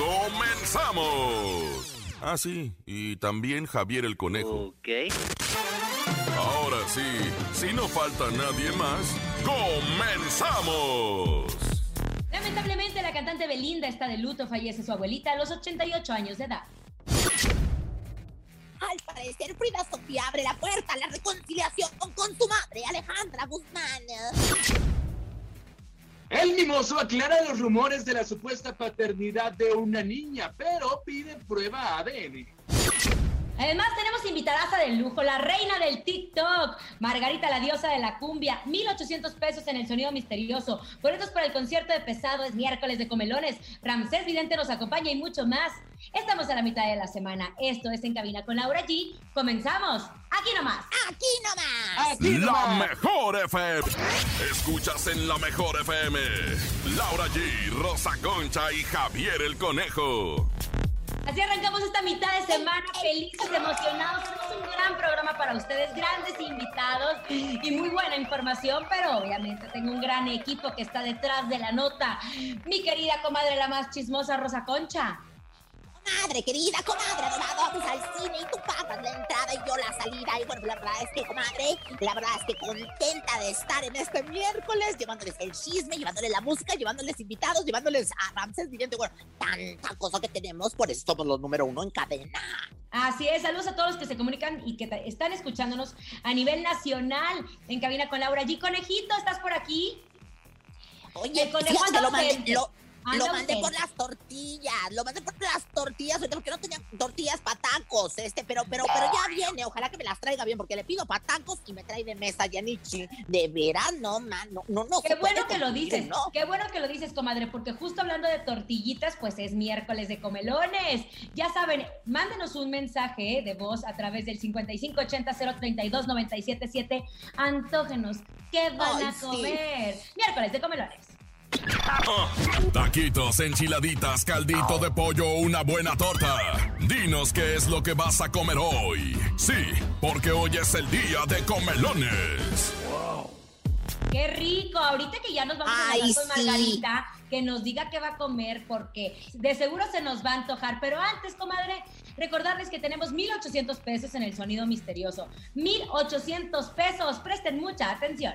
¡Comenzamos! Ah, sí, y también Javier el Conejo. Ok. Ahora sí, si no falta nadie más, ¡comenzamos! Lamentablemente, la cantante Belinda está de luto, fallece su abuelita a los 88 años de edad. Al parecer, Frida Sofía abre la puerta a la reconciliación con su madre, Alejandra Guzmán. El mimoso aclara los rumores de la supuesta paternidad de una niña, pero pide prueba ADN. Además, tenemos invitadaza de lujo, la reina del TikTok, Margarita, la diosa de la cumbia, 1,800 pesos en el sonido misterioso. Boletos para el concierto de pesado es miércoles de comelones. Ramsés Vidente nos acompaña y mucho más. Estamos a la mitad de la semana. Esto es En Cabina con Laura G. Comenzamos. Aquí nomás. Aquí nomás. Aquí La nomás. mejor FM. Escuchas en la mejor FM. Laura G, Rosa Concha y Javier el Conejo. Así arrancamos esta mitad de semana, felices, emocionados. Tenemos un gran programa para ustedes, grandes invitados y muy buena información, pero obviamente tengo un gran equipo que está detrás de la nota. Mi querida comadre, la más chismosa, Rosa Concha. Comadre, querida comadre adorada, vamos al cine y tú pagas la entrada y yo la salida. Y bueno, la verdad es que, comadre, la verdad es que contenta de estar en este miércoles, llevándoles el chisme, llevándoles la música, llevándoles invitados, llevándoles a Ramses Vidente. Bueno, tanta cosa que tenemos, por eso somos los número uno en cadena. Así es, saludos a todos los que se comunican y que están escuchándonos a nivel nacional en cabina con Laura G. Conejito, ¿estás por aquí? Oye, El conejo fíjate, lo mandé, lo, Anda lo mandé por las tortillas, lo mandé por las tortillas, porque no tenía tortillas para tacos, este, pero, pero, pero ya viene, ojalá que me las traiga bien, porque le pido para tacos y me trae de mesa, Yanichi. De veras, no, man, no, no, no. Qué bueno que lo dices, ¿no? qué bueno que lo dices, comadre, porque justo hablando de tortillitas, pues es miércoles de comelones. Ya saben, mándenos un mensaje de voz a través del 5580-032-977. Antógenos, ¿qué van Ay, a sí. comer? Miércoles de comelones. Taquitos, enchiladitas, caldito de pollo una buena torta. Dinos qué es lo que vas a comer hoy. Sí, porque hoy es el día de comelones. Qué rico. Ahorita que ya nos vamos a Ay, hablar con sí. Margarita, que nos diga qué va a comer, porque de seguro se nos va a antojar. Pero antes, comadre, recordarles que tenemos 1,800 pesos en el sonido misterioso. 1,800 pesos. Presten mucha atención.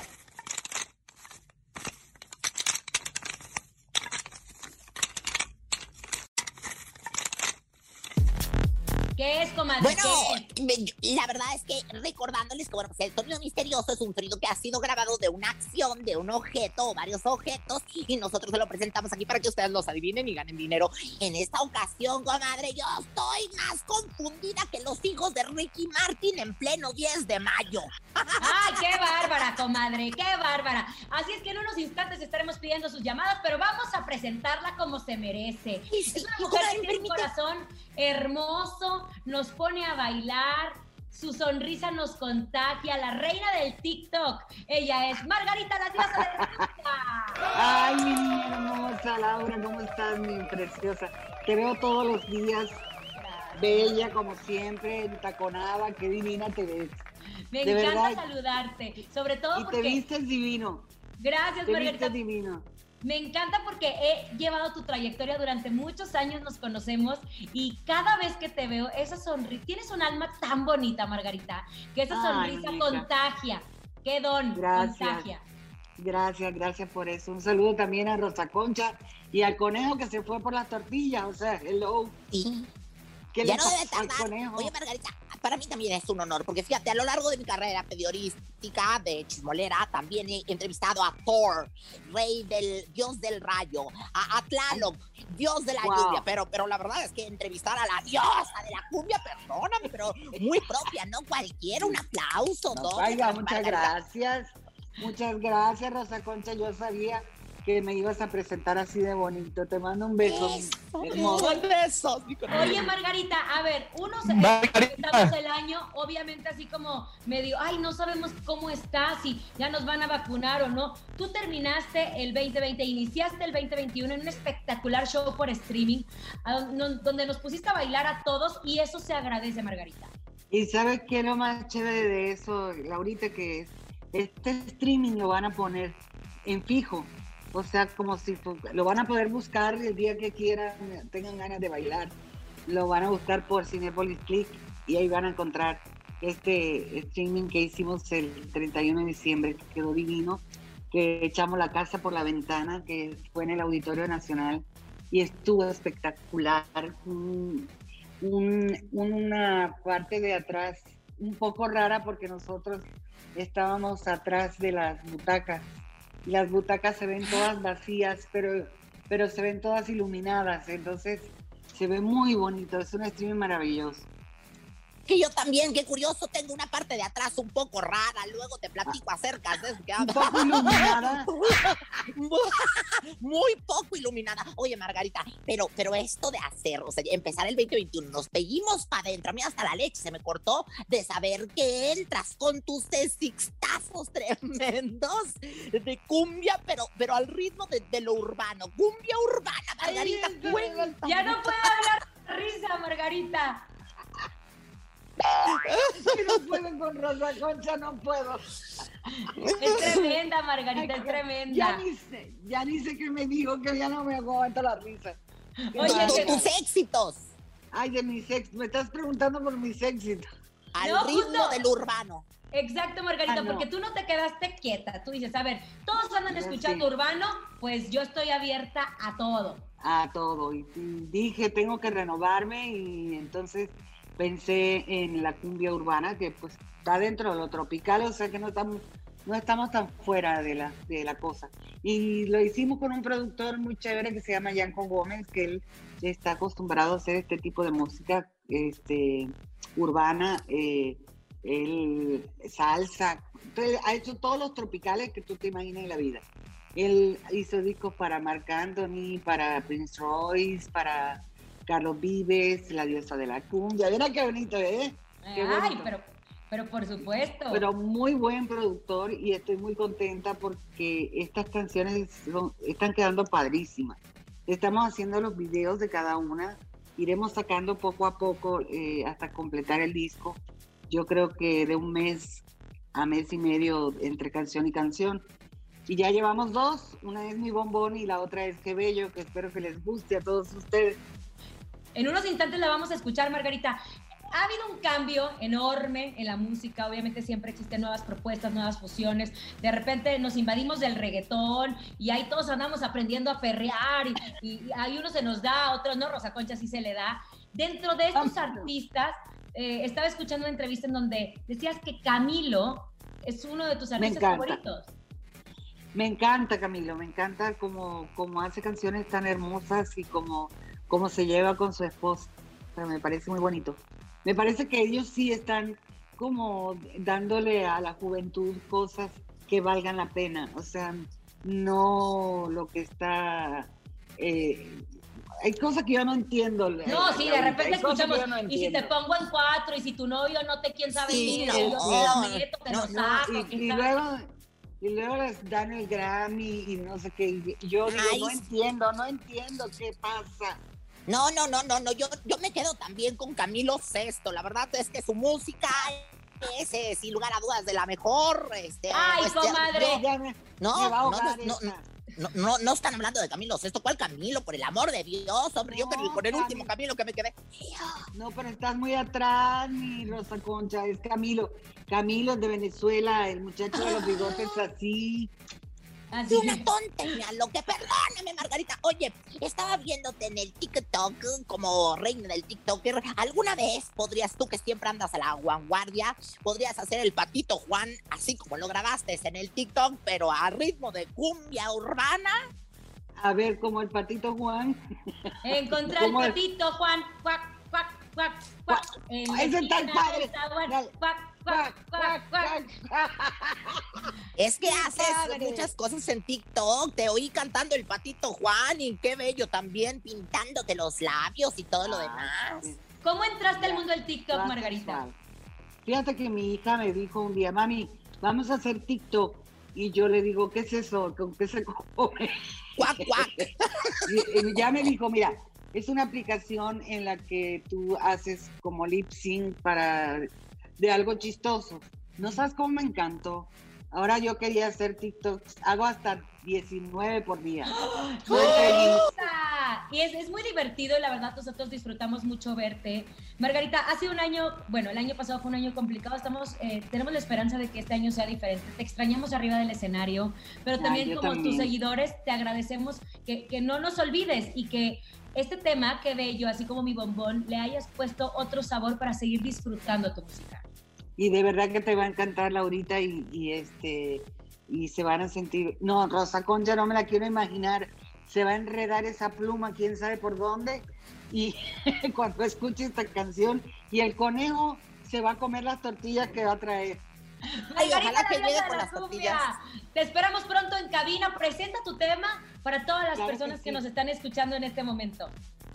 ¿Qué es, comadre? Bueno, la verdad es que recordándoles que bueno, pues el sonido misterioso es un sonido que ha sido grabado de una acción, de un objeto o varios objetos, y nosotros se lo presentamos aquí para que ustedes los adivinen y ganen dinero. En esta ocasión, comadre, yo estoy más confundida que los hijos de Ricky Martin en pleno 10 de mayo. ¡Ay, qué bárbara, comadre! ¡Qué bárbara! Así es que en unos instantes estaremos pidiendo sus llamadas, pero vamos a presentarla como se merece. Es una mujer que tiene un corazón hermoso, nos pone a bailar, su sonrisa nos contagia, la reina del TikTok. Ella es Margarita, la diosa de la. Ay, mi hermosa, Laura, ¿cómo estás, mi preciosa? Te veo todos los días, bella como siempre, entaconada, qué divina te ves. Me de encanta verdad. saludarte, sobre todo Y te porque... vistes divino, Gracias, te Margarita. vistes divino. Me encanta porque he llevado tu trayectoria durante muchos años, nos conocemos y cada vez que te veo, esa sonrisa, tienes un alma tan bonita, Margarita, que esa Ay, sonrisa contagia. Qué don, Gracias. contagia. Gracias, gracias por eso. Un saludo también a Rosa Concha y al conejo que se fue por las tortillas, o sea, hello. Sí. ¿Qué ya no debe tardar. Oye, Margarita, para mí también es un honor, porque fíjate, a lo largo de mi carrera periodística de chismolera, también he entrevistado a Thor, rey del dios del rayo, a, a Tlaloc, dios de la Wow. lluvia, pero, pero la verdad es que entrevistar a la diosa de la cumbia, perdóname, pero muy propia, no cualquiera, un aplauso, No, vaya, muchas gracias. Muchas gracias, Rosa Concha. Yo sabía que me ibas a presentar así de bonito. Te mando un beso. besos. Oye, Margarita, a ver, uno se Margarita. empezamos el año, obviamente así como medio, ay, no sabemos cómo está, si ya nos van a vacunar o no. Tú terminaste el 2020, iniciaste el 2021 en un espectacular show por streaming, donde nos pusiste a bailar a todos y eso se agradece, Margarita. Y sabes qué es lo más chévere de eso, Laurita, que es este streaming lo van a poner en fijo. O sea, como si lo van a poder buscar el día que quieran, tengan ganas de bailar. Lo van a buscar por Cinepolis Click y ahí van a encontrar este streaming que hicimos el 31 de diciembre, que quedó divino, que echamos la casa por la ventana, que fue en el Auditorio Nacional y estuvo espectacular. Un- un- una parte de atrás un poco rara porque nosotros estábamos atrás de las butacas. Las butacas se ven todas vacías, pero, pero se ven todas iluminadas. Entonces se ve muy bonito. Es un streaming maravilloso. Que yo también, qué curioso, tengo una parte de atrás un poco rara, luego te platico acerca de eso que Un poco iluminada. Muy poco iluminada. Oye, Margarita, pero, pero esto de hacer, o sea, empezar el 2021, nos pedimos para adentro. A mí hasta la leche se me cortó de saber que entras con tus sixtazos tremendos de cumbia, pero, pero al ritmo de, de lo urbano. Cumbia urbana, Margarita, Ay, cuéntame. Ya no puedo hablar de risa, Margarita. Si no puedo con Rosa Concha, no puedo. Es tremenda, Margarita, es Ya tremenda. ni sé, ya ni sé qué me dijo, que ya no me aguanta la risa. Oye, que- tus éxitos Ay, de mis éxitos. Me estás preguntando por mis éxitos. al No, ritmo justo. del urbano. Exacto, Margarita, Ah, no. porque tú no te quedaste quieta. Tú dices, a ver, todos andan Ya escuchando urbano, pues yo estoy abierta a todo. a todo. Y dije, tengo que renovarme y entonces pensé en la cumbia urbana, que pues está dentro de lo tropical, o sea que no estamos, no estamos tan fuera de la, de la cosa. Y lo hicimos con un productor muy chévere que se llama Yanko Gómez, que él está acostumbrado a hacer este tipo de música este, urbana, eh, él, salsa, entonces, ha hecho todos los tropicales que tú te imaginas en la vida. Él hizo discos para Marc Anthony, para Prince Royce, para Carlos Vives, la diosa de la cumbia. Mira qué bonito, ¿eh? Qué Ay, bonito. pero, pero por supuesto. Pero muy buen productor y estoy muy contenta porque estas canciones son- están quedando padrísimas. Estamos haciendo los videos de cada una, iremos sacando poco a poco eh, hasta completar el disco. Yo creo que de un mes a mes y medio entre canción y canción. Y ya llevamos dos, una es Mi Bombón y la otra es Qué Bello, que espero que les guste a todos ustedes. En unos instantes la vamos a escuchar, Margarita. Ha habido un cambio enorme en la música, obviamente siempre existen nuevas propuestas, nuevas fusiones. De repente nos invadimos del reggaetón y ahí todos andamos aprendiendo a perrear y, y ahí uno se nos da, otros no, Rosa Concha sí se le da. Dentro de estos artistas, eh, estaba escuchando una entrevista en donde decías que Camilo es uno de tus artistas favoritos. Me encanta Camilo, me encanta cómo, cómo hace canciones tan hermosas y cómo, cómo se lleva con su esposa. O sea, me parece muy bonito. Me parece que ellos sí están como dándole a la juventud cosas que valgan la pena. O sea, no lo que está... eh, hay cosas que yo no entiendo. No, sí, de repente escuchamos, no y si te pongo en cuatro, y si tu novio no te quién sabe Sí, qué, no, y te lo saco, luego y luego les dan el Grammy y no sé qué. y Yo digo, Ay, no sí. entiendo, no entiendo qué pasa. No, no, no, no, no. Yo, yo me quedo también con Camilo Sesto. La verdad es que su música es, eh, sin lugar a dudas, de la mejor. Este, Ay, este, comadre. no, Ya me, No, me va a no, ahogar no, esta. no, no, no están hablando de Camilo Sesto. ¿Cuál Camilo? Por el amor de Dios, hombre. yo No, con el, con el último Camilo. Camilo que me quedé. No, pero estás muy atrás, mi Rosa Concha. Es Camilo. Camilo es de Venezuela, el muchacho de los bigotes así. Así Sí, una tontería, lo que perdóname, Margarita. Oye, estaba viéndote en el TikTok como reina del TikToker. ¿Alguna vez podrías tú, que siempre andas a la vanguardia, podrías hacer el patito Juan, así como lo grabaste en el TikTok, pero a ritmo de cumbia urbana? A ver, como el patito Juan. ¿Cómo es? patito, Juan. Cuac, cuac, cuac, Ese está esquina padre. del zaguán, Dale. cuac, cuac, cuac, cuac. Es que haces padre. muchas cosas en TikTok. Te oí cantando el patito Juan y qué bello también pintándote los labios y todo lo demás. ¿Cómo entraste al mundo del TikTok, Margarita? Fíjate que mi hija me dijo un día, mami, vamos a hacer TikTok. Y yo le digo, ¿qué es eso? ¿Con qué se come? Cuac, cuac. Y, y ya me dijo, mira, es una aplicación en la que tú haces como lip sync para de algo chistoso. No sabes cómo me encantó. Ahora yo quería hacer TikToks, hago hasta 19 por día. Ah, Y es, es muy divertido y la verdad nosotros disfrutamos mucho verte. Margarita, hace un año, bueno, el año pasado fue un año complicado, estamos, eh, tenemos la esperanza de que este año sea diferente. Te extrañamos arriba del escenario, pero también como también. tus seguidores te agradecemos que, que no nos olvides y que este tema, que bello, así como mi bombón, le hayas puesto otro sabor para seguir disfrutando tu música. Y de verdad que te va a encantar Laurita y, y este y se van a sentir. No, Rosa Concha no me la quiero imaginar. Se va a enredar esa pluma, quién sabe por dónde. Y cuando escuche esta canción, y el conejo se va a comer las tortillas que va a traer. Ay, ojalá que llegue con la las tortillas. Te esperamos pronto en cabina. Presenta tu tema para todas las Claro personas que, sí. nos están escuchando en este momento.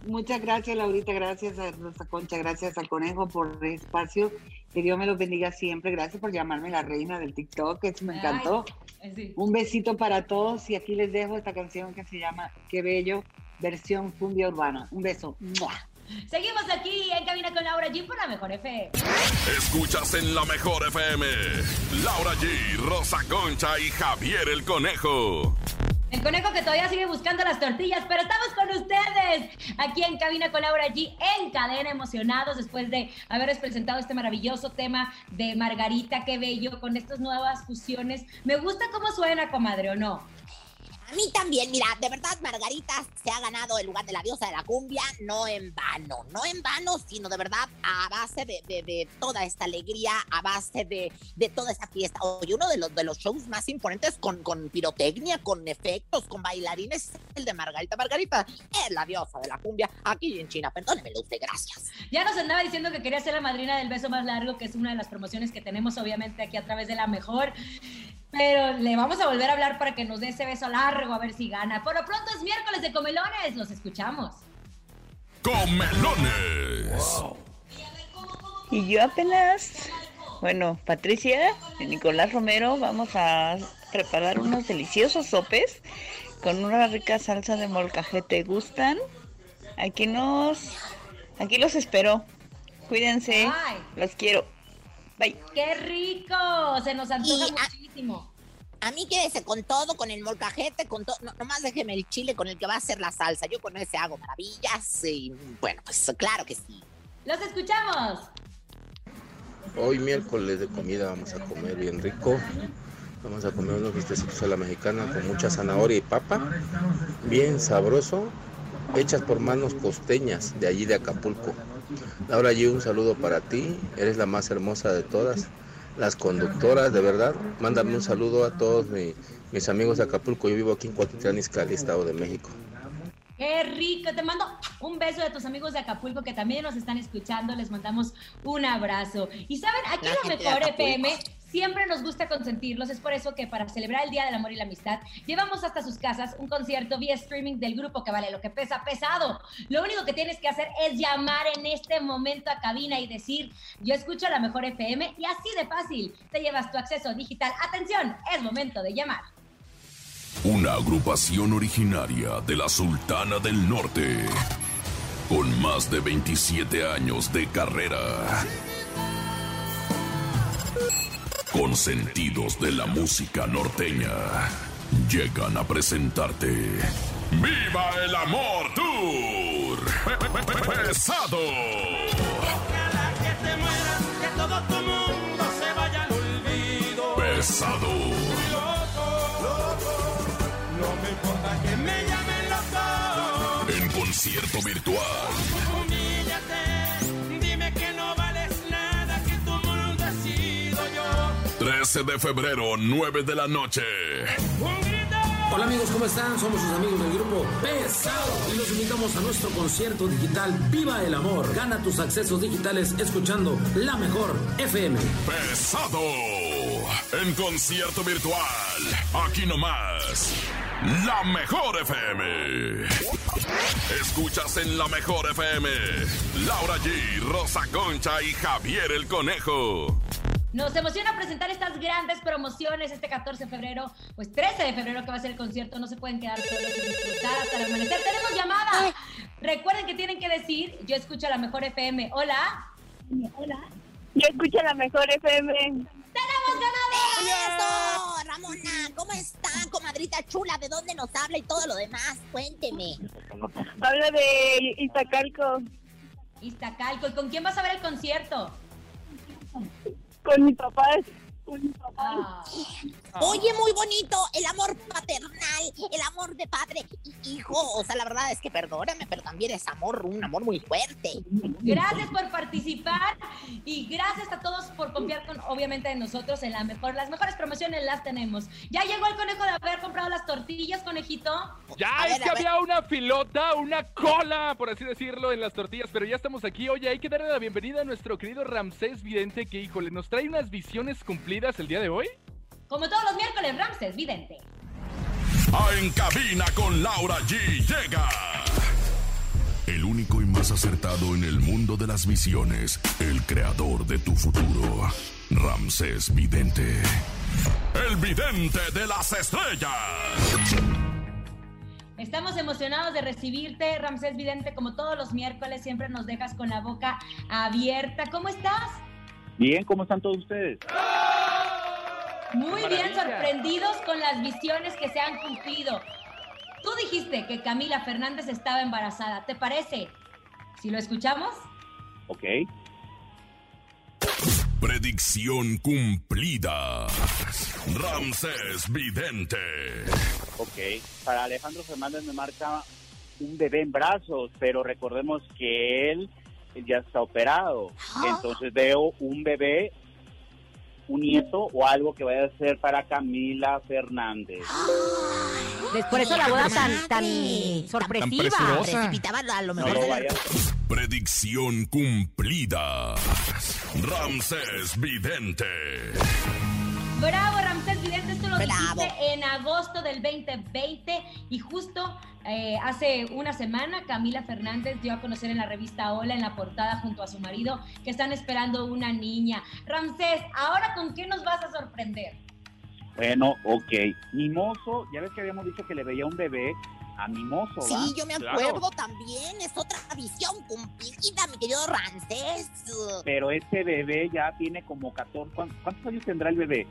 Muchas gracias, Laurita. Gracias a Rosa Concha. Gracias al conejo por el espacio. Que Dios me los bendiga siempre. Gracias por llamarme la reina del TikTok. Eso me encantó. Ay, sí. Un besito para todos. Y aquí les dejo esta canción que se llama Qué Bello, versión cumbia urbana. Un beso. ¡Mua! Seguimos aquí en Cabina con Laura G por la Mejor FM. Escuchas en la mejor FM. Laura G, Rosa Concha y Javier el Conejo. El conejo que todavía sigue buscando las tortillas, pero estamos con ustedes aquí en Cabina con Laura G en cadena emocionados después de haberles presentado este maravilloso tema de Margarita, qué bello, con estas nuevas fusiones. Me gusta cómo suena, comadre, ¿o no? A mí también, mira, de verdad Margarita se ha ganado el lugar de la diosa de la cumbia, no en vano, no en vano, sino de verdad a base de, de- de toda esta alegría, a base de, de toda esta fiesta. Oye, uno de los, de los shows más imponentes con, con pirotecnia, con efectos, con bailarines, es el de Margarita. Margarita es la diosa de la cumbia aquí en China, perdónemelo usted, gracias. Ya nos andaba diciendo que quería ser la madrina del beso más largo, que es una de las promociones que tenemos obviamente aquí a través de la mejor. Pero le vamos a volver a hablar para que nos dé ese beso largo a ver si gana. Por lo pronto es miércoles de comelones, los escuchamos. Comelones. Y yo apenas, bueno, Patricia y Nicolás Romero vamos a preparar unos deliciosos sopes con una rica salsa de molcajete. ¿Gustan? Aquí nos, aquí los espero. Cuídense, los quiero. Bye. ¡Qué rico! Se nos antoja Y, muchísimo. A mí quédese con todo, con el molcajete, con todo. No, nomás déjeme el chile con el que va a hacer la salsa. Yo con ese hago maravillas. Y bueno, pues claro que sí. ¡Los escuchamos! Hoy miércoles de comida vamos a comer bien rico. Vamos a comer unos bistecitos a la mexicana con mucha zanahoria y papa. Bien sabroso. Hechas por manos costeñas de allí de Acapulco. Laura G, un saludo para ti. Eres la más hermosa de todas. Las conductoras, de verdad. Mándame un saludo a todos mi- mis amigos de Acapulco. Yo vivo aquí en Cuautitlán, Izcalli, Estado de México. ¡Qué rico! Te mando un beso de tus amigos de Acapulco que también nos están escuchando. Les mandamos un abrazo. Y saben, aquí La la Mejor. FM siempre nos gusta consentirlos. Es por eso que para celebrar el Día del Amor y la Amistad, llevamos hasta sus casas un concierto vía streaming del grupo que vale lo que pesa pesado. Lo único que tienes que hacer es llamar en este momento a cabina y decir, yo escucho la Mejor FM y así de fácil te llevas tu acceso digital. Atención, es momento de llamar. Una agrupación originaria de la Sultana del Norte. Con más de 27 años de carrera. Con sentidos de la música norteña. Llegan a presentarte. ¡Viva el Amor Tour! Pe- pe- pe- pe- ¡Pesado! Ojalá que te mueras, que todo tu mundo se vaya al olvido. ¡Pesado! Loco, loco, no me importa que me llamen loco. En concierto virtual. Humíllate, 13 de febrero, 9 de la noche. Hola amigos, ¿cómo están? Somos sus amigos del grupo Pesado y los invitamos a nuestro concierto digital Viva el Amor. Gana tus accesos digitales escuchando la mejor FM. Pesado en concierto virtual. Aquí nomás. La mejor FM. Escuchas en la mejor FM. Laura G, Rosa Concha y Javier el Conejo. Nos emociona presentar estas grandes promociones este 14 de febrero, pues 13 de febrero que va a ser el concierto. No se pueden quedar solos y disfrutar hasta el amanecer. ¡Tenemos llamada! Recuerden que tienen que decir, yo escucho la mejor FM. Hola. Hola. Yo escucho la mejor FM. ¡Tenemos ganador! ¡Eso! Ramona, ¿cómo está, comadrita chula? ¿De dónde nos habla y todo lo demás? Cuénteme. Habla de Iztacalco. Iztacalco. ¿Y con quién vas a ver el concierto? Con mi papá. Con mi papá. Ah. Oye, muy bonito, el amor paternal, el amor de padre y hijo. O sea, la verdad es que perdóname, pero también es amor, un amor muy fuerte. Gracias por participar y gracias a todos por confiar con, obviamente, en nosotros en la mejor. Las mejores promociones las tenemos. ¿Ya llegó el conejo de haber comprado las tortillas, conejito? Ya, A es ver, que ver. había una filota, una cola, por así decirlo, en las tortillas, pero ya estamos aquí. Oye, hay que darle la bienvenida a nuestro querido Ramsés Vidente, que, híjole, nos trae unas visiones cumplidas el día de hoy. Como todos los miércoles, Ramses, vidente. A En Cabina con Laura G llega. El único y más acertado en el mundo de las visiones, el creador de tu futuro, Ramsés Vidente. El vidente de las estrellas. Estamos emocionados de recibirte, Ramsés Vidente, como todos los miércoles, siempre nos dejas con la boca abierta. ¿Cómo estás? Bien, ¿cómo están todos ustedes? Muy bien, sorprendidos con las visiones que se han cumplido. Tú dijiste que Camila Fernández estaba embarazada, ¿te parece? Si lo escuchamos, Ok. Predicción cumplida. Ramsés Vidente. Ok. Para Alejandro Fernández me marca un bebé en brazos, pero recordemos que él ya está operado. Entonces veo un bebé, un nieto o algo que vaya a ser para Camila Fernández. Por eso la boda tan, tan sorpresiva. Precipitaba a lo No mejor. lo vaya Predicción cumplida. Ramsés Vidente. bravo esto lo Bravo. dijiste en agosto del 2020 y justo eh, hace una semana Camila Fernández dio a conocer en la revista Hola, en la portada junto a su marido, que están esperando una niña. Ramsés, ¿ahora con qué nos vas a sorprender? Bueno, ok. Mimoso, ya ves que habíamos dicho que le veía un bebé a Mimoso, ¿va? Sí, yo me Claro. acuerdo también. Es otra visión cumplida, mi querido Ramsés. Pero este bebé ya tiene como 14. ¿cuán- ¿Cuántos años tendrá el bebé?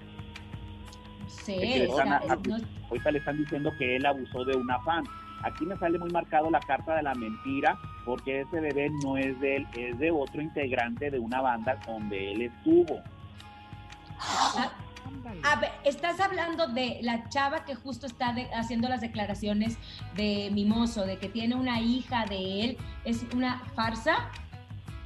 Es que a- no- Ahorita le están diciendo que él abusó de una fan. Aquí me sale muy marcado la carta de la mentira, porque ese bebé no es de él, es de otro integrante de una banda donde él estuvo. Ah, A ver, estás hablando de la chava que justo está de- haciendo las declaraciones de Mimoso, de que tiene una hija de él. ¿Es una farsa?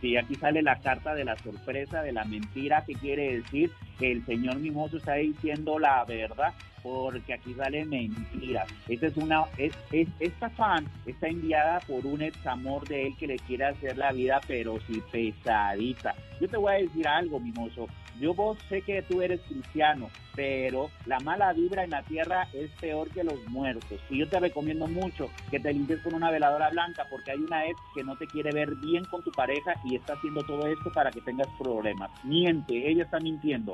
Sí, aquí sale la carta de la sorpresa, de la mentira, que quiere decir que el señor Mimoso está diciendo la verdad, porque aquí sale mentira. Esta es una, es, es- esta fan está enviada por un ex amor de él que le quiere hacer la vida, pero sí pesadita. Yo te voy a decir algo, Mimoso. Yo vos sé que tú eres cristiano, pero la mala vibra en la tierra es peor que los muertos. Y yo te recomiendo mucho que te limpies con una veladora blanca, porque hay una ex que no te quiere ver bien con tu pareja y está haciendo todo esto para que tengas problemas. Miente, ella está mintiendo.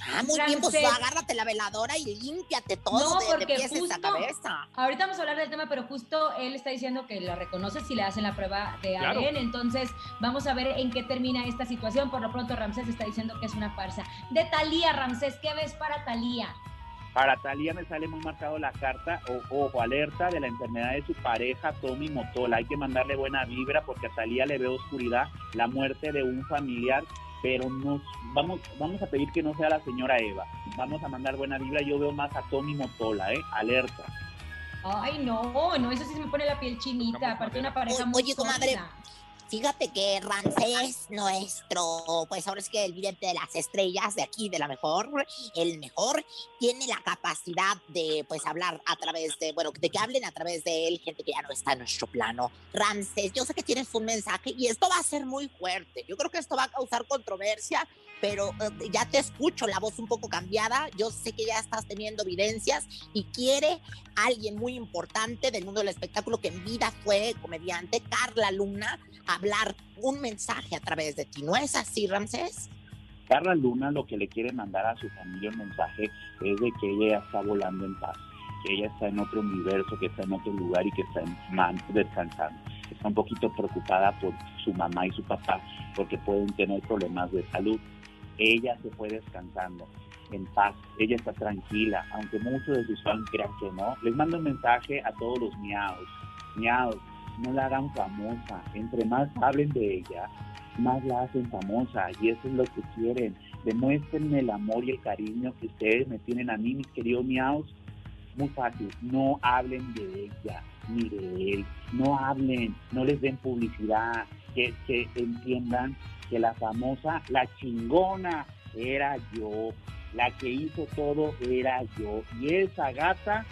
Ah, muy bien, pues agárrate la veladora y límpiate todo No, de, de porque pies a cabeza. Ahorita vamos a hablar del tema, pero justo él está diciendo que la reconoce si le hacen la prueba de Claro. ADN. Entonces, vamos a ver en qué termina esta situación. Por lo pronto, Ramsés está diciendo que es una farsa. De Talía, Ramsés, ¿qué ves para Talía? Para Talía me sale muy marcado la carta, ojo, alerta de la enfermedad de su pareja, Tommy Motola. Hay que mandarle buena vibra porque a Talía le veo oscuridad, la muerte de un familiar, pero nos, vamos, vamos a pedir que no sea la señora Eva. Vamos a mandar buena vibra. Yo veo más a Tommy Motola, ¿eh? Alerta. Ay, no, no, eso sí se me pone la piel chinita. Aparte, una pareja muy oye, comadre, sólida. Fíjate que Ramsés, nuestro, pues ahora es que el vidente de las estrellas de aquí, de la mejor, el mejor, tiene la capacidad de, pues, hablar a través de, bueno, de que hablen a través de él gente que ya no está en nuestro plano. Ramsés, yo sé que tienes un mensaje y esto va a ser muy fuerte. Yo creo que esto va a causar controversia, pero eh, ya te escucho la voz un poco cambiada. Yo sé que ya estás teniendo evidencias y quiere alguien muy importante del mundo del espectáculo que en vida fue comediante, Carla Luna, hablar un mensaje a través de ti. ¿No es así, Ramsés? Carla Luna lo que le quiere mandar a su familia un mensaje es de que ella está volando en paz, que ella está en otro universo, que está en otro lugar y que está en man descansando. Está un poquito preocupada por su mamá y su papá porque pueden tener problemas de salud. Ella se fue descansando en paz, ella está tranquila, aunque muchos de sus fans crean que no. Les mando un mensaje a todos los miaos, miaos, no la hagan famosa, entre más hablen de ella, más la hacen famosa y eso es lo que quieren. Demuéstrenme el amor y el cariño que ustedes me tienen a mí, mis queridos miaos. Muy fácil, no hablen de ella ni de él, no hablen, no les den publicidad, que, que entiendan que la famosa, la chingona era yo, la que hizo todo era yo. Y esa gata,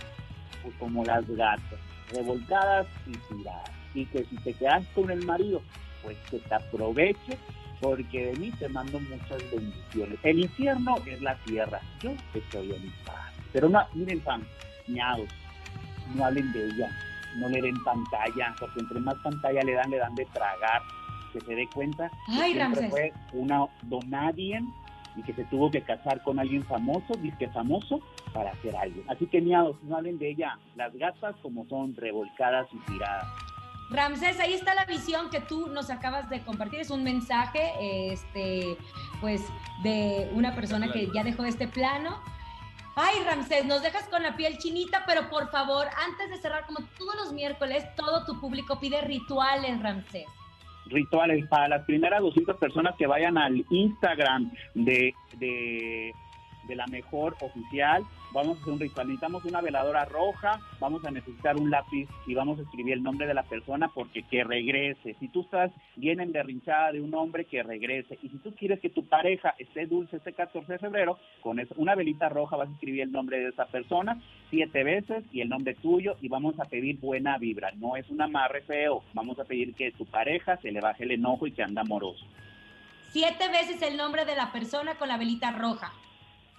pues como las gatas, revolcadas y tiradas. Y que si te quedas con el marido, pues que te aproveche, porque de mí te mando muchas bendiciones. El infierno es la tierra, yo estoy en paz. Pero no, miren, fan, miados, no hablen de ella, no le den pantalla, porque entre más pantalla le dan, le dan de tragar, que se dé cuenta Ay, que siempre fue una donadien y que se tuvo que casar con alguien famoso, disque famoso, para hacer algo. Así que miados, no hablen de ella, las gatas como son, revolcadas y tiradas. Ramsés, ahí está la visión que tú nos acabas de compartir. Es un mensaje, este, pues, de una persona que ya dejó este plano. Ay, Ramsés, nos dejas con la piel chinita, pero por favor, antes de cerrar, como todos los miércoles, todo tu público pide rituales, Ramsés. Rituales. Para las primeras 200 personas que vayan al Instagram de, de, de la mejor oficial. Vamos a hacer un ritual. Necesitamos una veladora roja, vamos a necesitar un lápiz y vamos a escribir el nombre de la persona porque que regrese. Si tú estás bien emberrinchada de un hombre, que regrese. Y si tú quieres que tu pareja esté dulce este 14 de febrero, con una velita roja vas a escribir el nombre de esa persona siete veces y el nombre tuyo y vamos a pedir buena vibra. No es un amarre feo. Vamos a pedir que tu pareja se le baje el enojo y que anda amoroso. Siete veces el nombre de la persona con la velita roja.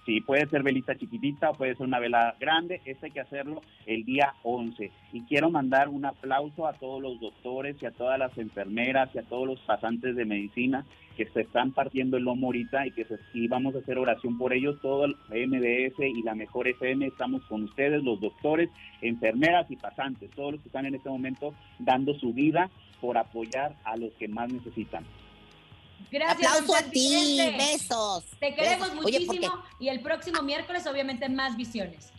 Sí, puede ser velita chiquitita o puede ser una vela grande. Este hay que hacerlo el día 11. Y quiero mandar un aplauso a todos los doctores y a todas las enfermeras y a todos los pasantes de medicina que se están partiendo el lomo ahorita y que se, vamos a hacer oración por ellos. Todo el MDS y la Mejor FM estamos con ustedes, los doctores, enfermeras y pasantes, todos los que están en este momento dando su vida por apoyar a los que más necesitan. Gracias. Aplauso a ti, besos. Te queremos Besos. Muchísimo y el próximo miércoles, obviamente, más visiones.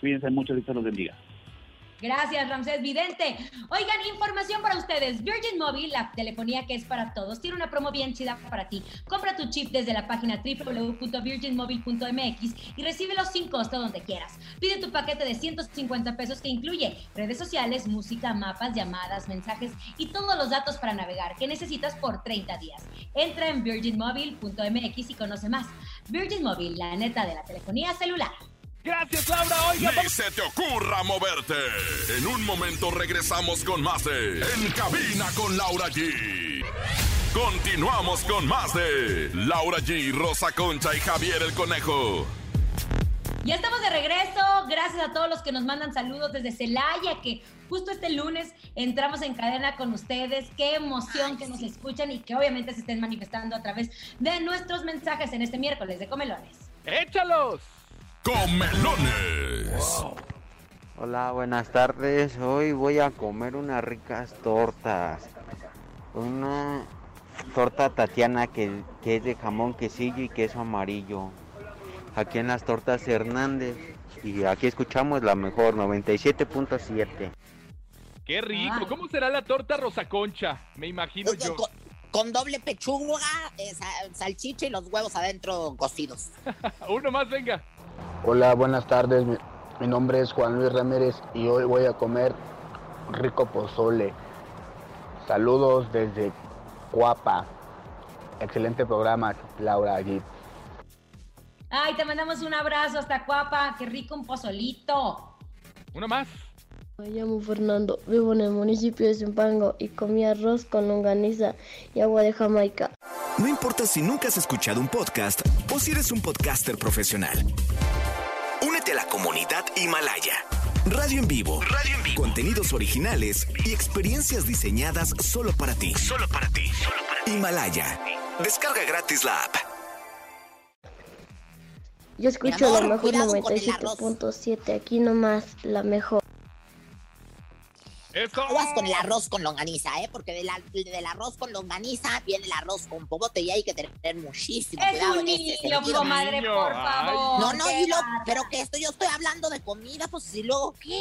Cuídense mucho, Dios los bendiga. Gracias, Ramsés Vidente. Oigan, información para ustedes. Virgin Mobile, la telefonía que es para todos, tiene una promo bien chida para ti. Compra tu chip desde la página www.virginmobile.mx y recíbelo sin costo donde quieras. Pide tu paquete de 150 pesos que incluye redes sociales, música, mapas, llamadas, mensajes y todos los datos para navegar que necesitas por 30 días. Entra en virginmobile.mx y conoce más. Virgin Mobile, la neta de la telefonía celular. Gracias, Laura. Oiga, Ni se te ocurra moverte. En un momento regresamos con más de En Cabina con Laura G. Continuamos con más de Laura G, Rosa Concha y Javier el Conejo. Ya estamos de regreso. Gracias a todos los que nos mandan saludos desde Celaya, que justo este lunes entramos en cadena con ustedes. Qué emoción que nos escuchan y que obviamente se estén manifestando a través de nuestros mensajes en este miércoles de Comelones. ¡Échalos! Comelones. Hola, buenas tardes. Hoy voy a comer unas ricas tortas. Una torta Tatiana que, que es de jamón, quesillo y queso amarillo. Aquí en las tortas Hernández. Y aquí escuchamos la mejor, 97.7. ¡Qué rico! Ay. ¿Cómo será la torta Rosa Concha? Me imagino yo. Con, con doble pechuga, eh, sa- salchicha y los huevos adentro cocidos. Uno más, venga. Hola, buenas tardes. Mi, mi nombre es Juan Luis Ramírez y hoy voy a comer rico pozole. Saludos desde Cuapa. Excelente programa, Laura allí. Ay, te mandamos un abrazo hasta Cuapa. Qué rico un pozolito. Uno más. Me llamo Fernando, vivo en el municipio de Zumpango y comí arroz con longaniza y agua de Jamaica. No importa si nunca has escuchado un podcast o si eres un podcaster profesional. La comunidad Himalaya. Radio en vivo. Radio en vivo. Contenidos originales y experiencias diseñadas solo para ti. Solo para ti. Himalaya. Descarga gratis la app. Yo escucho amor, la mejor cuidado con el arroz. 97.7, aquí nomás la mejor. Aguas con el arroz con longaniza, ¿eh? Porque del, ar- del arroz con longaniza viene el arroz con popote y hay que tener muchísimo Es cuidado un en ese niño, sentido. comadre, por favor. No, no, y lo, pero que esto yo estoy hablando de comida, pues y luego, ¿qué?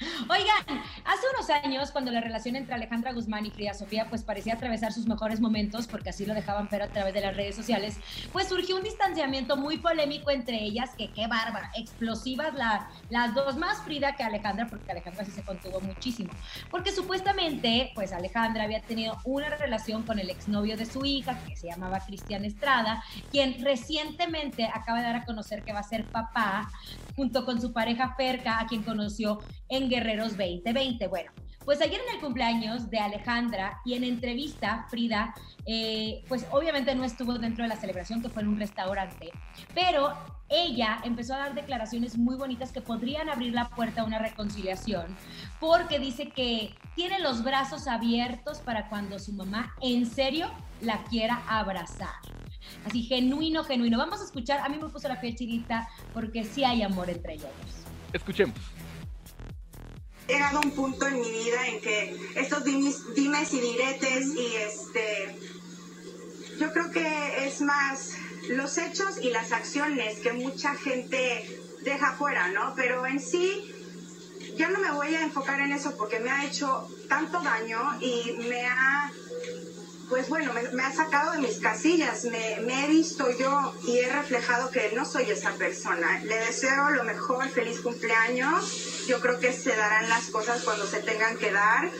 Oigan, hace unos años, cuando la relación entre Alejandra Guzmán y Frida Sofía pues parecía atravesar sus mejores momentos, porque así lo dejaban ver a través de las redes sociales, pues surgió un distanciamiento muy polémico entre ellas, que qué bárbara, explosivas la- las dos, más Frida que Alejandra, porque Alejandra sí se contuvo muchísimo. Porque supuestamente, pues Alejandra había tenido una relación con el exnovio de su hija, que se llamaba Cristian Estrada, quien recientemente acaba de dar a conocer que va a ser papá, junto con su pareja Ferca, a quien conoció Guerreros 2020. Bueno, pues ayer en el cumpleaños de Alejandra y en entrevista, Frida, eh, pues obviamente no estuvo dentro de la celebración, que fue en un restaurante, pero ella empezó a dar declaraciones muy bonitas que podrían abrir la puerta a una reconciliación, porque dice que tiene los brazos abiertos para cuando su mamá en serio la quiera abrazar. Así, genuino, genuino. Vamos a escuchar, a mí me puso la piel chinita porque sí hay amor entre ellos. Escuchemos. Llegado a un punto en mi vida en que estos dimes, dimes y diretes y este yo creo que es más los hechos y las acciones que mucha gente deja fuera, ¿no? Pero en sí yo no me voy a enfocar en eso porque me ha hecho tanto daño y me ha pues bueno, me, ha sacado de mis casillas, me, me he visto yo y he reflejado que no soy esa persona. Le deseo lo mejor, feliz cumpleaños. Yo creo que se darán las cosas cuando se tengan que dar,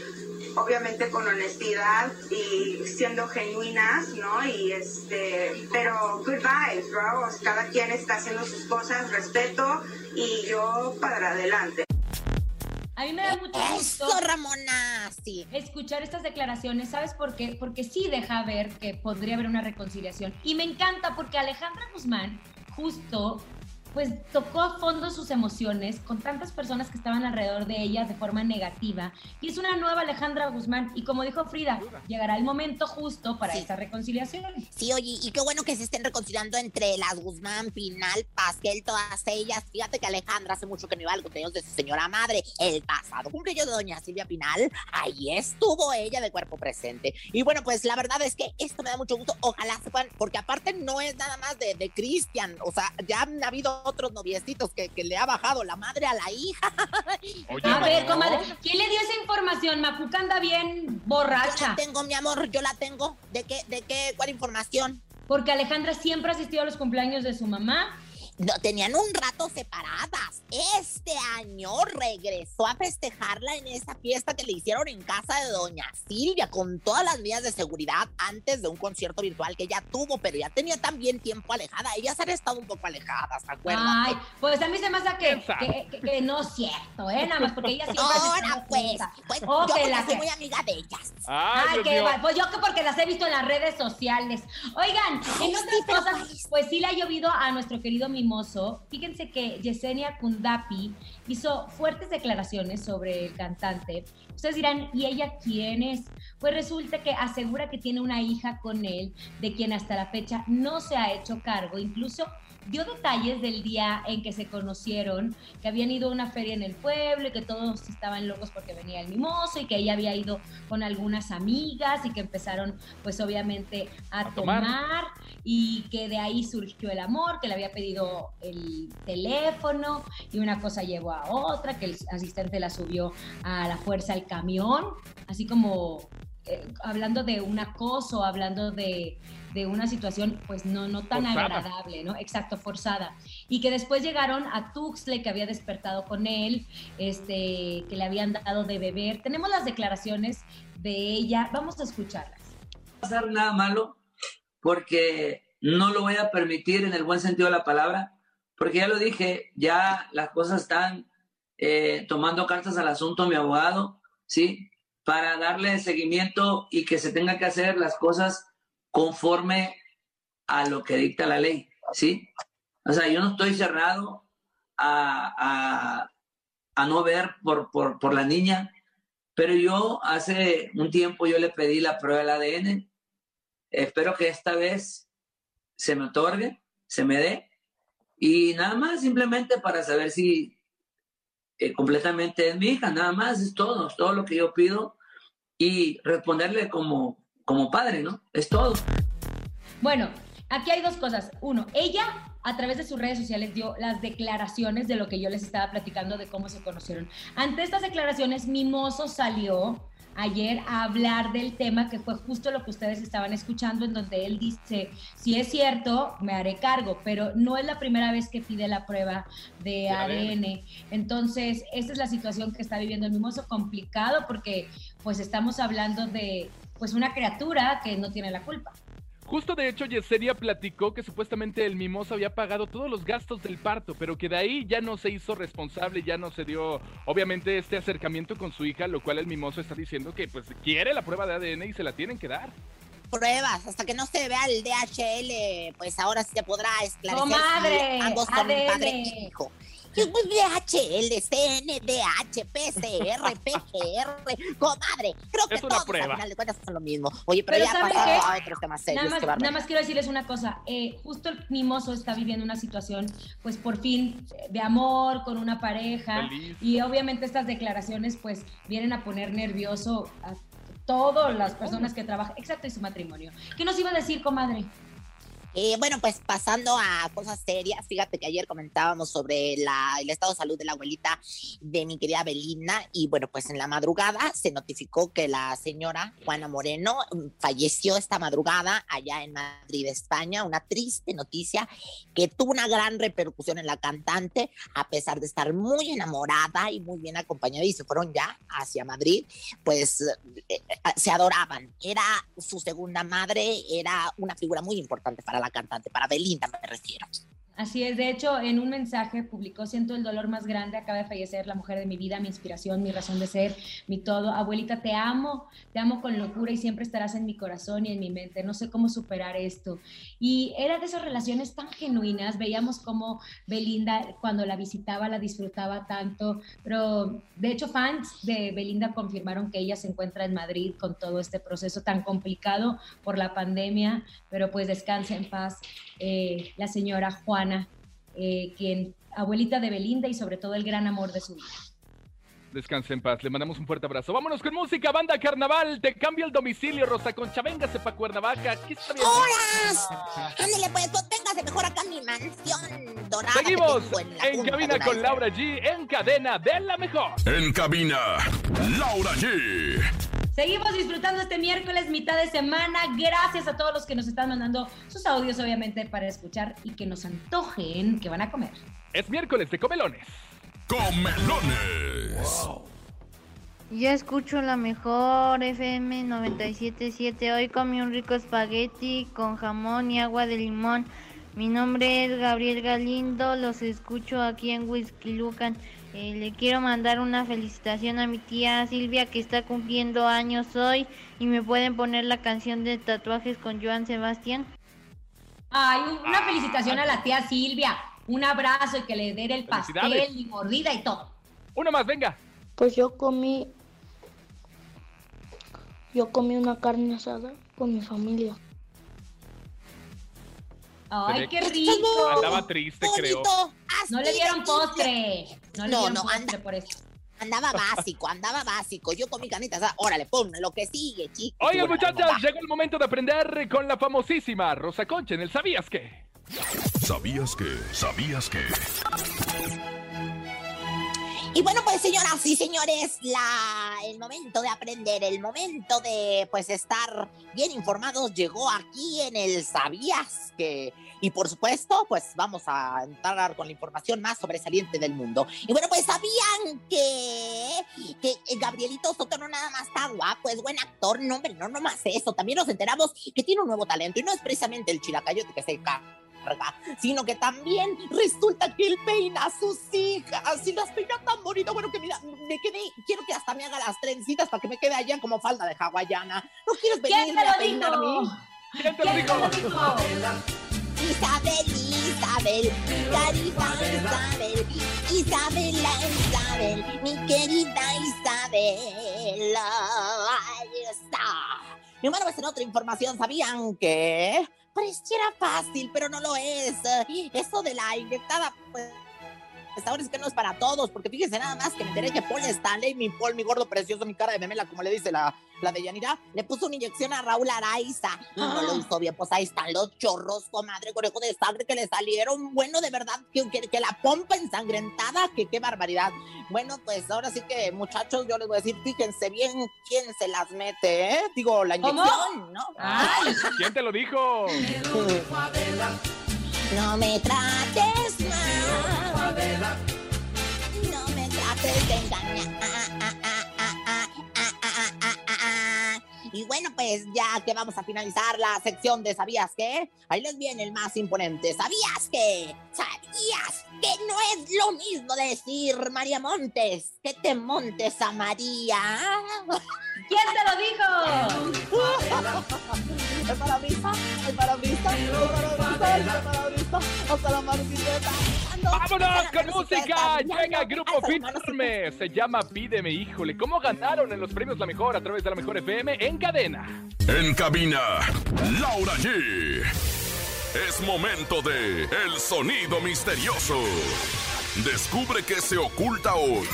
obviamente con honestidad y siendo genuinas, ¿no? Y este, pero good vibes, bro. Cada quien está haciendo sus cosas, respeto y yo para adelante. A mí me da mucho gusto. Eso, Ramona, sí. Escuchar estas declaraciones, ¿sabes por qué? Porque sí deja ver que podría haber una reconciliación. Y me encanta porque Alejandra Guzmán justo pues tocó a fondo sus emociones con tantas personas que estaban alrededor de ella de forma negativa. Y es una nueva Alejandra Guzmán. Y como dijo Frida, llegará el momento justo para esta reconciliación. Sí, oye, y qué bueno que se estén reconciliando entre las Guzmán, Pinal, Pasquel, todas ellas. Fíjate que Alejandra hace mucho que no iba al cumpleaños de su señora madre. El pasado cumpleaños de doña Silvia Pinal, ahí estuvo ella de cuerpo presente. Y bueno, pues la verdad es que esto me da mucho gusto. Ojalá se puedan, porque aparte no es nada más de, de Cristian. O sea, ya han habido otros noviecitos que, que le ha bajado la madre a la hija. a ver, comadre, ¿quién le dio esa información? Macuca anda bien Yo borracha. la tengo, mi amor, yo la tengo. ¿De qué, de qué, cuál información? Porque Alejandra siempre asistió a los cumpleaños de su mamá. No, tenían un rato separadas. Este año regresó a festejarla en esa fiesta que le hicieron en casa de Doña Silvia, con todas las medidas de seguridad antes de un concierto virtual que ella tuvo, pero ya tenía también tiempo alejada. Ellas han estado un poco alejadas, ¿te acuerdas? Ay, pues a mí se me hace que, que, que- que no es cierto, ¿eh? Nada más porque ella siempre Ahora, pues, pues Oh, yo que porque la soy muy amiga de ellas. Ay, qué va- Pues yo que porque las he visto en las redes sociales. Oigan, en otras cosas, pues sí le ha llovido a nuestro querido Fíjense que Yesenia Kundapi hizo fuertes declaraciones sobre el cantante. Ustedes dirán, ¿y ella quién es? Pues resulta que asegura que tiene una hija con él, de quien hasta la fecha no se ha hecho cargo. Incluso dio detalles del día en que se conocieron, que habían ido a una feria en el pueblo y que todos estaban locos porque venía el mimoso y que ella había ido con algunas amigas y que empezaron pues obviamente a, tomar. tomar. y que de ahí surgió el amor, que le había pedido el teléfono y una cosa llevó a otra, que el asistente la subió a la fuerza al camión, así como eh, hablando de un acoso, hablando de, de una situación pues no, no tan Forzada. agradable, ¿no? Exacto, forzada. Y que después llegaron a Tuxtla, que había despertado con él, este, que le habían dado de beber. Tenemos las declaraciones de ella. Vamos a escucharlas. No va a pasar nada malo porque no lo voy a permitir en el buen sentido de la palabra, porque ya lo dije, ya las cosas están eh, tomando cartas al asunto mi abogado, ¿sí? Para darle seguimiento y que se tenga que hacer las cosas conforme a lo que dicta la ley, ¿sí? O sea, yo no estoy cerrado a, a, a no ver por, por, por la niña, pero yo hace un tiempo yo le pedí la prueba del ADN. Espero que esta vez se me otorgue, se me dé. Y nada más, simplemente para saber si eh, completamente es mi hija, nada más, es todo, es todo lo que yo pido. Y responderle como, como padre, ¿no? Es todo. Bueno, aquí hay dos cosas. Uno, ella a través de sus redes sociales dio las declaraciones de lo que yo les estaba platicando de cómo se conocieron. Ante estas declaraciones, Mimoso salió ayer a hablar del tema que fue justo lo que ustedes estaban escuchando, en donde él dice, si es cierto, me haré cargo, pero no es la primera vez que pide la prueba de ADN. Entonces, esta es la situación que está viviendo el mimoso, complicado porque pues estamos hablando de pues una criatura que no tiene la culpa. Justo de hecho, Yesenia platicó que supuestamente el mimoso había pagado todos los gastos del parto, pero que de ahí ya no se hizo responsable, ya no se dio, obviamente, este acercamiento con su hija, lo cual el mimoso está diciendo que pues quiere la prueba de ADN y se la tienen que dar. Pruebas, hasta que no se vea el DHL, pues ahora sí se podrá esclarecer Comadre, si ambos son ADN. padre e hijo. DHL, CNDH, PCR, PGR, comadre. Creo que Es una todos prueba. al final de cuentas son lo mismo. Oye, pero, Pero ya serios. Nada más, nada quiero decirles una cosa, eh, justo el mimoso está viviendo una situación, pues por fin, de amor, con una pareja, Feliz. y obviamente estas declaraciones pues vienen a poner nervioso a todas las personas que trabajan, exacto, y su matrimonio. ¿Qué nos iba a decir, comadre? Eh, bueno, pues pasando a cosas serias, fíjate que ayer comentábamos sobre la- el estado de salud de la abuelita de mi querida Belinda y bueno, pues en la madrugada se notificó que la señora Juana Moreno mm, falleció esta madrugada allá en Madrid, España, una triste noticia que tuvo una gran repercusión en la cantante a pesar de estar muy enamorada y muy bien acompañada y se fueron ya hacia Madrid, pues eh, eh, se adoraban, era su segunda madre, era una figura muy importante para la cantante, para Belinda me refiero. Así es, de hecho, en un mensaje publicó, siento el dolor más grande, acaba de fallecer la mujer de mi vida, mi inspiración, mi razón de ser, mi todo. Abuelita, te amo, te amo con locura y siempre estarás en mi corazón y en mi mente. No sé cómo superar esto. Y era de esas relaciones tan genuinas, veíamos cómo Belinda cuando la visitaba la disfrutaba tanto, pero de hecho fans de Belinda confirmaron que ella se encuentra en Madrid con todo este proceso tan complicado por la pandemia, pero pues descansa en paz eh, la señora Juana, eh, quien abuelita de Belinda y sobre todo el gran amor de su vida. Descanse en paz, le mandamos un fuerte abrazo. Vámonos con música, banda carnaval. Te cambio el domicilio, Rosa Concha. Véngase pa' Cuernavaca. Aquí está bien. ¡Hola! Ándale, pues, véngase mejor acá a mi mansión dorada. que Seguimos tengo en la en cabina con Laura G. En cadena de la mejor. En cabina, Laura G. Seguimos disfrutando este miércoles, mitad de semana. Gracias a todos los que nos están mandando sus audios, obviamente, para escuchar y que nos antojen que van a comer. Es miércoles de comelones. Comelones. Yo escucho la mejor FM 977. Hoy comí un rico espagueti con jamón y agua de limón. Mi nombre es Gabriel Galindo. Los escucho aquí en Whisky Lucan. Eh, le quiero mandar una felicitación a mi tía Silvia que está cumpliendo años hoy. Y me pueden poner la canción de tatuajes con Joan Sebastián. Ay, una felicitación a la tía Silvia. Un abrazo y que le den el pastel y mordida y todo. Uno más, venga. Pues yo comí. Yo comí una carne asada con mi familia. Ay, qué rico. Andaba triste, creo. No le dieron postre. No le No, dieron no, postre anda- por eso. Andaba básico, andaba básico. Yo con mi canita, órale, pon lo que sigue, chicos. Oigan, muchachas, llegó el momento de aprender con la famosísima Rosa Concha en el ¿Sabías qué? ¿Sabías que? ¿Sabías que? Y bueno, pues señoras y señores, la, el momento de aprender, el momento de pues estar bien informados llegó aquí en el ¿Sabías que? Y por supuesto, pues vamos a entrar con la información más sobresaliente del mundo. Y bueno, pues sabían que que Gabrielito Soto no nada más está guapo, es buen actor, no, hombre, no, no más eso. También nos enteramos que tiene un nuevo talento y no es precisamente el chilacayote que se sino que también resulta que él peina a sus hijas y las peina tan bonito. Bueno, que mira, me quedé, quiero que hasta me haga las trencitas para que me quede allá como falda de hawaiana. ¿No quieres ¿Quién venirme te lo a peinarme? dijo? ¿Quién te lo ¿Quién te lo dijo? Isabel, Isabel, carita Isabel, Isabela, Isabel, mi querida Isabel. Ahí está. Y bueno, pues en otra información, ¿sabían que? Pareciera fácil, pero no lo es. Eso de la inyectada, pues. Ahora es que no es para todos, porque fíjense nada más que me enteré que Paul Stanley, mi Paul, mi gordo precioso, mi cara de memela, como le dice la, la de Yanira, le puso una inyección a Raúl Araiza y no lo hizo bien. Pues ahí están los chorros, comadre, conejo de sangre que le salieron. Bueno, de verdad, que, que, que la pompa ensangrentada, que qué barbaridad. Bueno, pues ahora sí que, muchachos, yo les voy a decir, fíjense bien quién se las mete, ¿eh? Digo, la ¿Cómo? inyección, ¿no? Ay, ¿Quién te lo dijo? No me trates Y bueno, pues ya que vamos a finalizar la sección de ¿Sabías qué? Ahí les viene el más imponente. ¿Sabías qué? ¿Sabías que no es lo mismo decir María Montes que te montes a María? ¿Quién te lo dijo? Es para misa, es para misa, es para misa, es para misa. Hasta la. ¡Vámonos con música! Llega Grupo Firme. Se llama Pídeme, híjole. ¿Cómo ganaron en los premios La Mejor a través de La Mejor FM en cadena? En cabina, Laura G. Es momento de El Sonido Misterioso. Descubre qué se oculta hoy.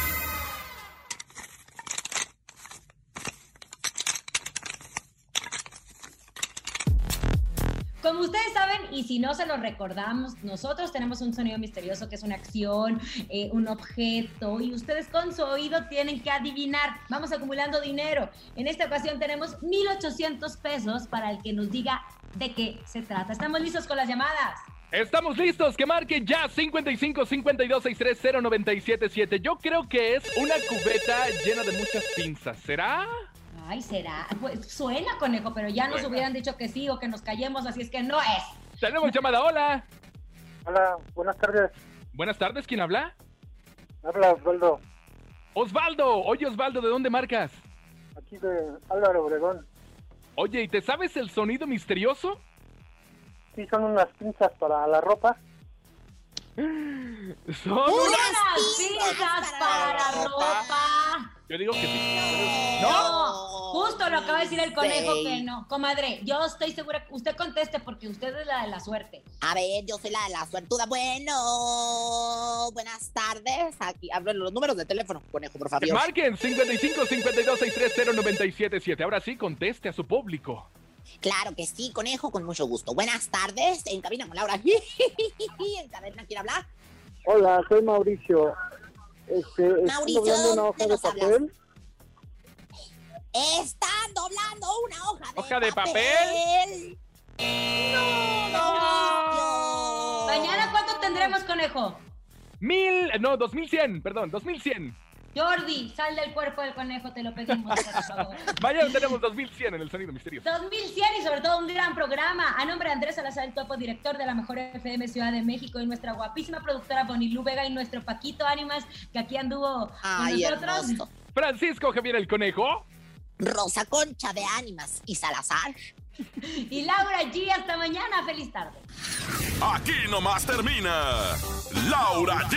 Como ustedes saben, y si no se lo recordamos, nosotros tenemos un sonido misterioso que es una acción, eh, un objeto, y ustedes con su oído tienen que adivinar. Vamos acumulando dinero. En esta ocasión tenemos 1,800 pesos para el que nos diga de qué se trata. ¿Estamos listos con las llamadas? Estamos listos, que marquen ya 55 52 630 977. Yo creo que es una cubeta llena de muchas pinzas. ¿Será? Ay, será. Pues suena, conejo, pero ya nos hubieran dicho que sí o que nos callemos, así es que no es. Tenemos llamada, hola. Hola, buenas tardes. Buenas tardes, ¿quién habla? Habla Osvaldo, Osvaldo. Oye, Osvaldo, ¿de dónde marcas? aquí de Álvaro Obregón. Oye, ¿y te sabes el sonido misterioso? Sí, son unas pinzas para la ropa. Son ¡Unas pinzas para ropa! Yo digo que sí. No, justo lo acaba de decir el conejo Sí. que no. Comadre, yo estoy segura que usted conteste porque usted es la de la suerte. A ver, yo soy la de la suertuda. Bueno, buenas tardes. Aquí hablo los números de teléfono, conejo, por favor. Marquen 55 52 630 977. Ahora sí, conteste a su público. Claro que sí, conejo, con mucho gusto. Buenas tardes. En cabina con Laura. en cadena, ¿quiere hablar? Hola, soy Mauricio. Este, estoy Mauricio, doblando una hoja ¿de hablas? papel. Están doblando una hoja de ¿Hoja de papel? No, Mauricio. ¿Mañana cuánto tendremos, conejo? Mil, no, 2100, perdón, 2100. Jordi, sal del cuerpo del conejo, te lo pedimos, por favor. Mañana tenemos 2100 en el sonido misterioso. 2100 y sobre todo un gran programa. A nombre de Andrés Salazar, el topo director de la mejor FM Ciudad de México y nuestra guapísima productora Bonilú Vega y nuestro Paquito Ánimas, que aquí anduvo Ay, con nosotros. hermoso. Francisco Javier el Conejo. Rosa Concha de Ánimas y Salazar. Y Laura G, hasta mañana. Feliz tarde. Aquí nomás termina Laura G,